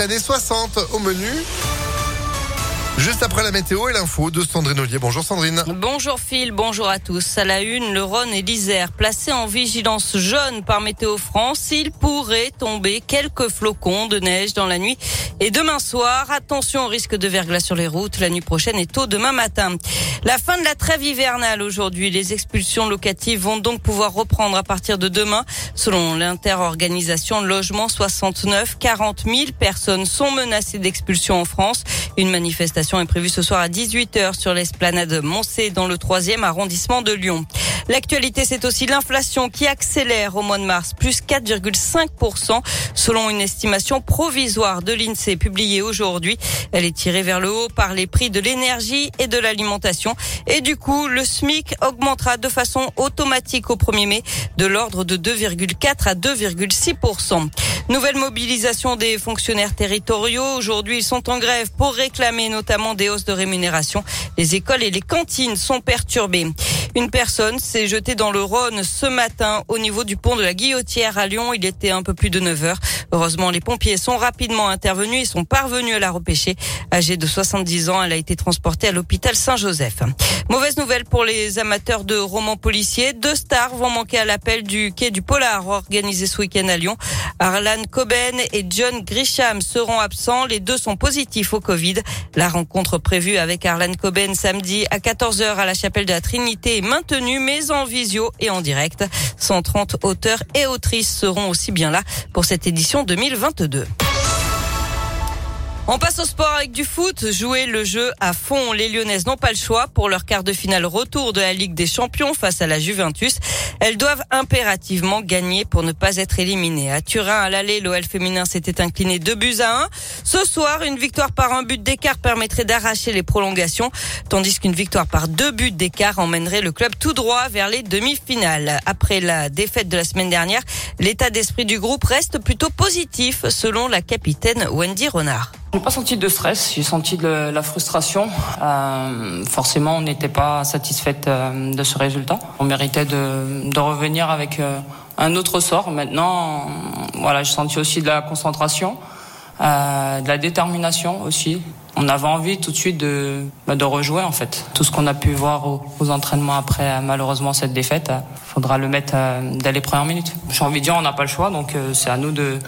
années 60 au menu. Juste après la météo et l'info de Sandrine Ollier. Bonjour Sandrine. Bonjour Phil, bonjour à tous. À la une, le Rhône et l'Isère placés en vigilance jaune par Météo France. Il pourrait tomber quelques flocons de neige dans la nuit et demain soir. Attention au risque de verglas sur les routes la nuit prochaine et tôt demain matin. La fin de la trêve hivernale aujourd'hui. Les expulsions locatives vont donc pouvoir reprendre à partir de demain. Selon l'interorganisation Logement 69, 40 000 personnes sont menacées d'expulsion en France. Une manifestation est prévue ce soir à 18h sur l'esplanade Moncé dans le 3e arrondissement de Lyon. L'actualité, c'est aussi l'inflation qui accélère au mois de mars, plus 4,5% selon une estimation provisoire de l'INSEE publiée aujourd'hui. Elle est tirée vers le haut par les prix de l'énergie et de l'alimentation. Et du coup, le SMIC augmentera de façon automatique au 1er mai de l'ordre de 2,4 à 2,6%. Nouvelle mobilisation des fonctionnaires territoriaux. Aujourd'hui, ils sont en grève pour réclamer notamment des hausses de rémunération. Les écoles et les cantines sont perturbées. Une personne s'est jetée dans le Rhône ce matin au niveau du pont de la Guillotière à Lyon. Il était un peu plus de 9 heures. Heureusement, les pompiers sont rapidement intervenus et sont parvenus à la repêcher. Âgée de 70 ans, elle a été transportée à l'hôpital Saint-Joseph. Mauvaise nouvelle pour les amateurs de romans policiers. Deux stars vont manquer à l'appel du quai du Polar organisé ce week-end à Lyon. Arlan Coben et John Grisham seront absents. Les deux sont positifs au Covid. La rencontre prévue avec Arlan Coben samedi à 14h à la chapelle de la Trinité maintenu, mais en visio et en direct. 130 auteurs et autrices seront aussi bien là pour cette édition 2022. On passe au sport avec du foot. Jouer le jeu à fond. Les Lyonnaises n'ont pas le choix pour leur quart de finale retour de la Ligue des Champions face à la Juventus. Elles doivent impérativement gagner pour ne pas être éliminées. À Turin, à l'aller, l'OL féminin s'était incliné 2 buts à 1. Ce soir, une victoire par un but d'écart permettrait d'arracher les prolongations, tandis qu'une victoire par deux buts d'écart emmènerait le club tout droit vers les demi-finales. Après la défaite de la semaine dernière, l'état d'esprit du groupe reste plutôt positif, selon la capitaine Wendy Renard. J'ai pas senti de stress, j'ai senti de la frustration. Euh, forcément, on n'était pas satisfaite euh, de ce résultat. On méritait de, de revenir avec euh, un autre sort. Maintenant, voilà, j'ai senti aussi de la concentration, euh, de la détermination aussi. On avait envie tout de suite de, bah, de rejouer en fait. Tout ce qu'on a pu voir aux, entraînements après malheureusement cette défaite, faudra le mettre dès les premières minutes. J'ai envie de dire, on n'a pas le choix, donc c'est à nous de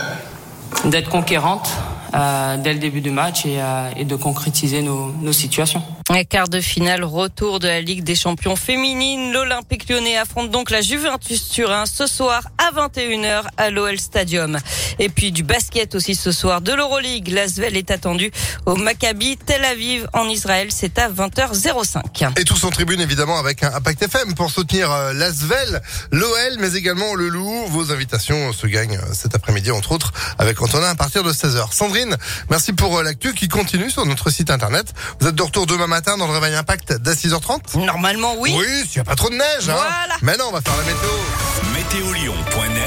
d'être conquérante euh, dès le début du match et, euh, et de concrétiser nos, situations. Un quart de finale, retour de la Ligue des champions féminines. L'Olympique lyonnais affronte donc la Juventus Turin ce soir à 21h à l'OL Stadium. Et puis du basket aussi ce soir de l'Euroleague. L'Asvel est attendu au Maccabi Tel Aviv en Israël. C'est à 20h05. Et tous en tribune évidemment avec un Impact FM pour soutenir euh, l'Asvel, l'OL mais également le Loup. Vos invitations se gagnent cet après-midi entre autres avec Antonin à partir de 16h. Sandrine, merci pour l'actu qui continue sur notre site internet. Vous êtes de retour demain matin matin dans le réveil impact dès 6h30 Normalement, oui. Oui, s'il n'y a pas trop de neige. Voilà. Hein. Maintenant, on va faire la météo. Météolion.net